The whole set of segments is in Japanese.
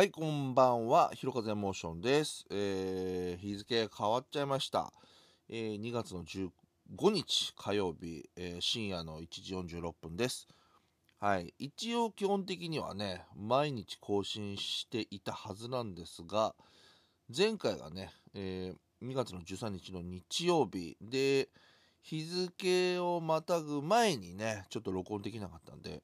はい、こんばんは。ひろかぜモーションです。えー日付変わっちゃいました。えー2月の15日火曜日、えー深夜の1時46分です。はい。一応基本的にはね、毎日更新していたはずなんですが、前回がね、えー2月の13日の日曜日で、日付をまたぐ前にね、ちょっと録音できなかったんで、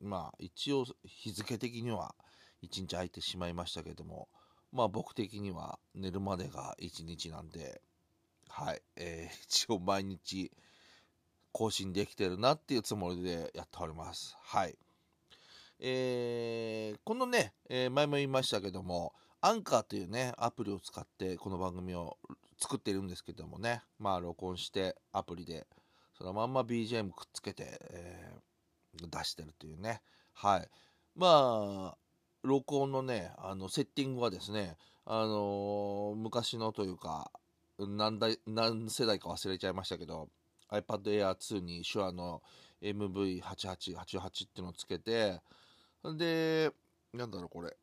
まあ一応日付的には一日空いてしまいましたけどもまあ僕的には寝るまでが一日なんではい、えー 一応毎日更新できてるなっていうつもりでやっております。はい。えーこのね、えー前も言いましたけどもアンカーというねアプリを使ってこの番組を作ってるんですけどもねまあ録音してアプリでそのまんま BGM くっつけて、えー出してるというね。はい。まあ録音のねあのセッティングはですねあのー昔のというか何代何世代か忘れちゃいましたけど iPad Air 2に手話の MV8888 っていうのをつけてでなんだろうこれ。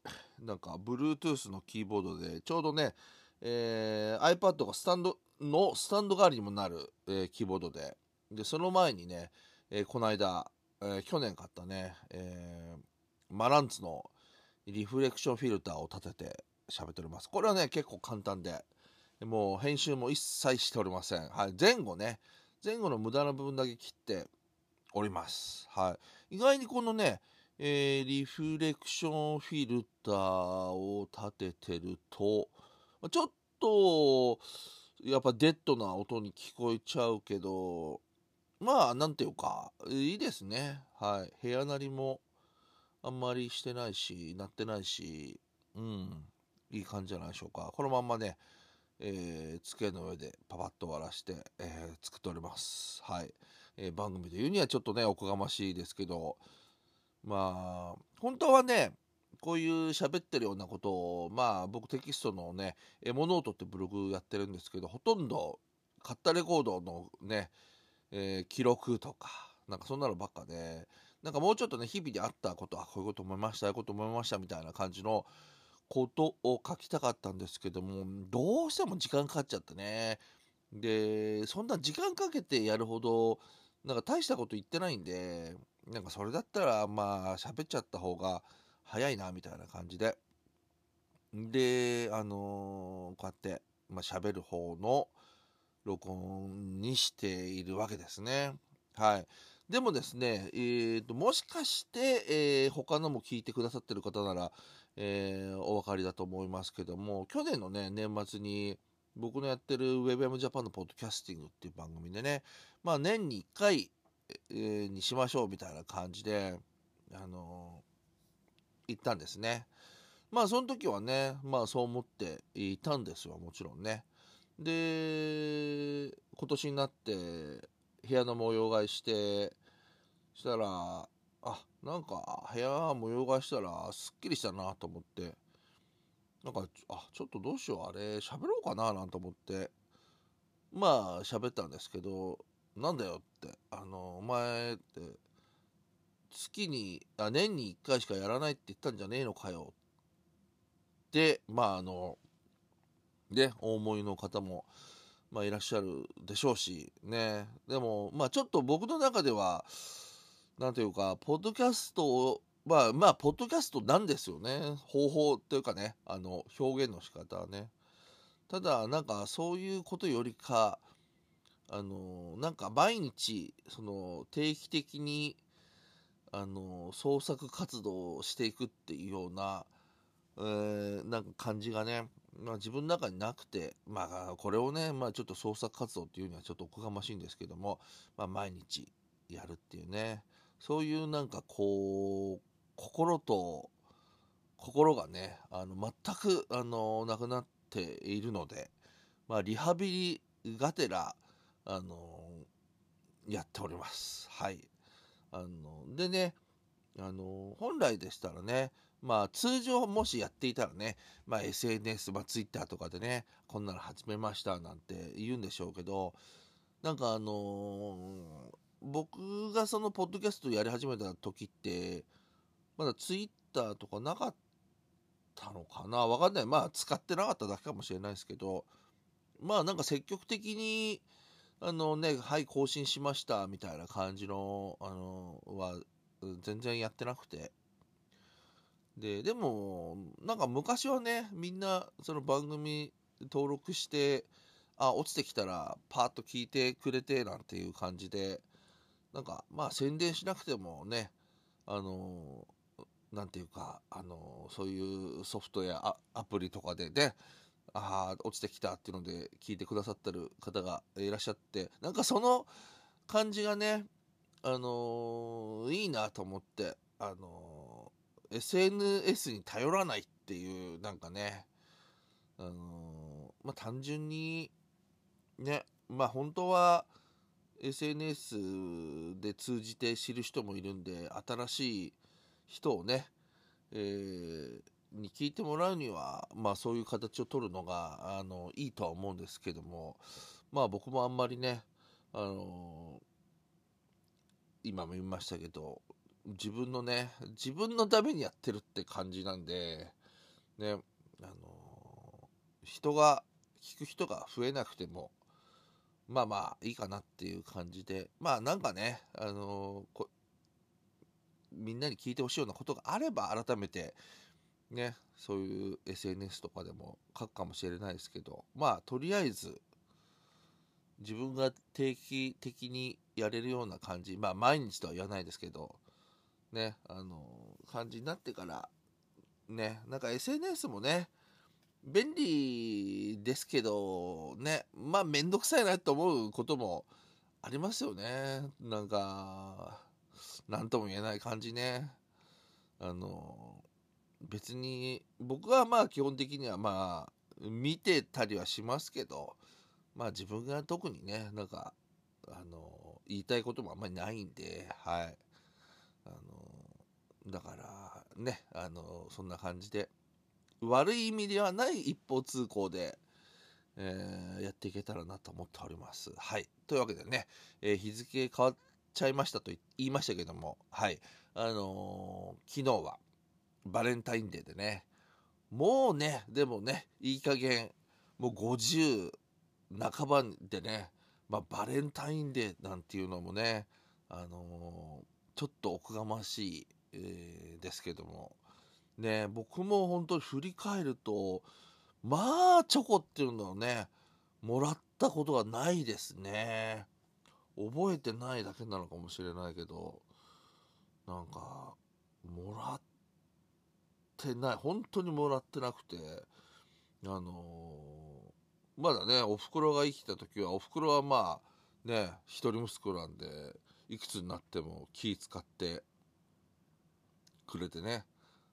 なんか Bluetooth のキーボードでちょうどね、えー iPad がスタンドのスタンド代わりにもなる、えーキーボードで。でその前にね、えーこの間、えー去年買ったね、えーマランツのリフレクションフィルターを立てて喋っております。これはね、結構簡単で、もう編集も一切しておりません。はい、前後ね、前後の無駄な部分だけ切っております。はい。意外にこのね、えーリフレクションフィルターを立ててると、ちょっと、やっぱデッドな音に聞こえちゃうけど、まあ、なんていうか、いいですね。はい。部屋なりもあんまりしてないし、なってないし、うん、いい感じじゃないでしょうか。このまんまね、えー机の上でパパッと終わらして、えー作っております。はい。えー番組で言うにはちょっとね、おこがましいですけど、まあ、本当はね、こういう喋ってるようなことを、まあ僕テキストのね、エモノートってブログやってるんですけど、ほとんど買ったレコードのね、えー記録とか、なんかそんなのばっかで、なんかもうちょっとね、日々であったこと、あ、こういうこと思いました、ああいうこと思いましたみたいな感じのことを書きたかったんですけども、どうしても時間かかっちゃってね。で、そんな時間かけてやるほど、なんか大したこと言ってないんで、なんかそれだったら、まあ、喋っちゃった方が早いな、みたいな感じで。で、あのーこうやって、まあ、喋る方の録音にしているわけですね。はい。でもですね、えーと、もしかして、えー他のも聞いてくださってる方なら、えーお分かりだと思いますけども、去年のね、年末に、僕のやってる WebM Japan のポッドキャスティングっていう番組でね、まあ年に1回、えーにしましょうみたいな感じで、あのー言ったんですね。まあその時はね、まあそう思っていたんですよ、もちろんね。で、今年になって部屋の模様替えして、したら、あ、なんか部屋模様替えしたらすっきりしたなと思って、なんか、あ、ちょっとどうしよう、あれ、喋ろうかななんて思って、まあ喋ったんですけど、なんだよって、あの、お前って、月に、あ、年に1回しかやらないって言ったんじゃねえのかよ。って、まああの、ね、お思いの方も、まあ、いらっしゃるでしょうし、ね。でも、まあ、ちょっと僕の中では、なんていうか、ポッドキャストを、まあ、まあ、ポッドキャストなんですよね。方法というかね、あの、表現の仕方はね。ただ、なんか、そういうことよりか、あの、なんか、毎日、その、定期的に、あの、創作活動をしていくっていうような、えーなんか感じがね、まあ、自分の中になくて、まあ、これをね、まあ、ちょっと創作活動っていうにはちょっとおこがましいんですけども、まあ、毎日やるっていうね、そういうなんかこう、心と心がね、あの全くあのなくなっているので、まあ、リハビリがてら、あのやっております。はい。あのでね、あの本来でしたらね、まあ通常もしやっていたらね、まあ SNS、まあ Twitter とかでね、こんなの始めましたなんて言うんでしょうけど、なんかあの僕がそのポッドキャストやり始めた時って、まだ Twitter とかなかったのかな？わかんない。まあ、使ってなかっただけかもしれないですけど、まあ、なんか積極的に、あのね、はい、更新しました、みたいな感じの、あの、は、全然やってなくて。で、でも、なんか昔はね、みんな、その番組登録して、あ、落ちてきたら、パーッと聞いてくれて、なんていう感じで、なんか、まあ、宣伝しなくてもね、あの、なんていうか、あの、そういうソフトやアプリとかでね、ああ、落ちてきたっていうので聞いてくださってる方がいらっしゃって、なんかその感じがね、あの、いいなと思って、あの、SNS に頼らないっていう、なんかね、あの、まあ、単純に、ね、まあ本当は SNS で通じて知る人もいるんで、新しい人をね、えー、に聞いてもらうには、まあそういう形を取るのが、あの、いいとは思うんですけども、まあ僕もあんまりね、あの今も言いましたけど、自分のね、自分のためにやってるって感じなんで、ね、あの人が、聞く人が増えなくても、まあまあいいかなっていう感じで、まあなんかね、あのみんなに聞いてほしいようなことがあれば改めてね、そういう SNS とかでも書くかもしれないですけど、まあ、とりあえず、自分が定期的にやれるような感じ、まあ、毎日とは言わないですけど、ね、あの、感じになってから、ね、なんか SNS もね、便利ですけど、ね、まあ、めんどくさいなと思うこともありますよね。なんか、なんとも言えない感じね。あの、別に僕はまあ基本的にはまあ見てたりはしますけどまあ自分が特にねなんかあの言いたいこともあんまりないんではいあのだからねあのそんな感じで悪い意味ではない一方通行で、えー、やっていけたらなと思っております。はい。というわけでね、えー、日付変わっちゃいましたと言いましたけどもはい。あのー、昨日はバレンタインデーでね、もうね、でもね、いい加減、もう50半ばでね、まあ、バレンタインデーなんていうのもね、あのー、ちょっとおこがましい、えー、ですけども、ね、僕も本当に振り返ると、まあ、チョコっていうのをね、もらったことがないですね。覚えてないだけなのかもしれないけど、なんか、もらってない本当にもらってなくてあのー、まだねおふくろが生きた時はおふくろはまあね一人息子なんでいくつになっても気使ってくれてね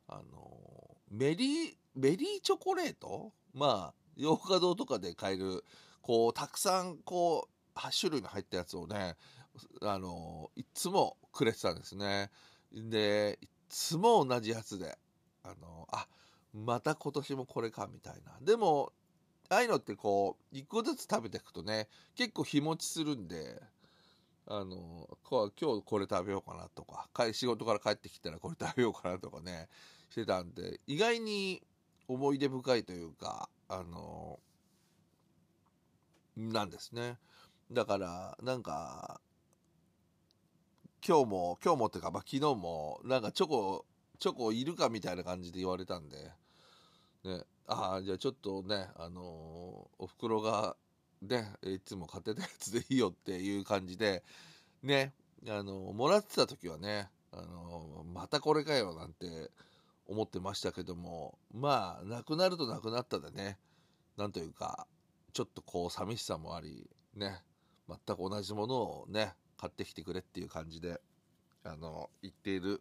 あの、メリーメリーチョコレート？まあ洋華堂とかで買えるこうたくさんこう8種類の入ったやつをねあの、いつもくれてたんですね。でいつも同じやつであのあまた今年もこれかみたいな。でもああいうのってこう一個ずつ食べていくとね結構日持ちするんであの今日これ食べようかなとか仕事から帰ってきたらこれ食べようかなとかねしてたんで意外に思い出深いというかあのなんですね。だからなんか今日も今日もっていうか、まあ、昨日もなんかチョコチョコいるかみたいな感じで言われたんで、ね、ああ、じゃあちょっとね、あのー、お袋が、ね、いつも買ってたやつでいいよっていう感じで、ね、あの、もらってた時はね、あの、またこれかよなんて思ってましたけども、まあ、なくなるとなくなったでね、なんというか、ちょっとこう寂しさもあり、ね、全く同じものをね、買ってきてくれっていう感じで、あの、言っている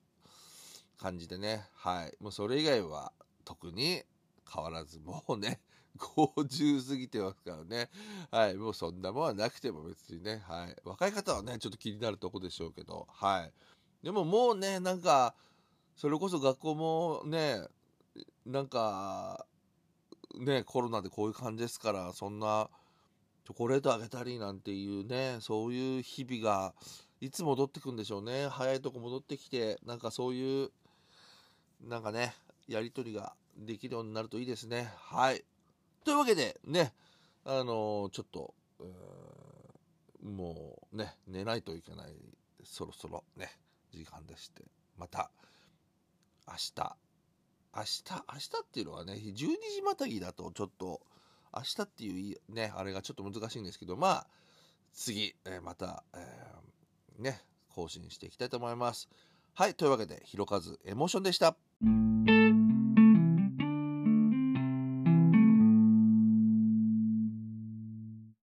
感じでね、はい。もうそれ以外は特に変わらず、もうね、50過ぎてますからね。はい。もうそんなもんはなくても別にね。はい。若い方はね、ちょっと気になるとこでしょうけど。はい。でももうね、なんか、それこそ学校もね、なんか、ね、コロナでこういう感じですから、そんな、チョコレートあげたりなんていうね、そういう日々が、いつ戻ってくんでしょうね。早いとこ戻ってきて、なんかそういう、なんかね、やり取りができるようになるといいですね。はい。というわけで、ね、あのー、ちょっと、もうね、寝ないといけない、そろそろね、時間でして、また、明日、明日、明日っていうのはね、12時またぎだとちょっと、明日っていうね、あれがちょっと難しいんですけど、まあ、次、えー、また、えー、ね、更新していきたいと思います。はい、というわけで、ひろかずエモーションでした。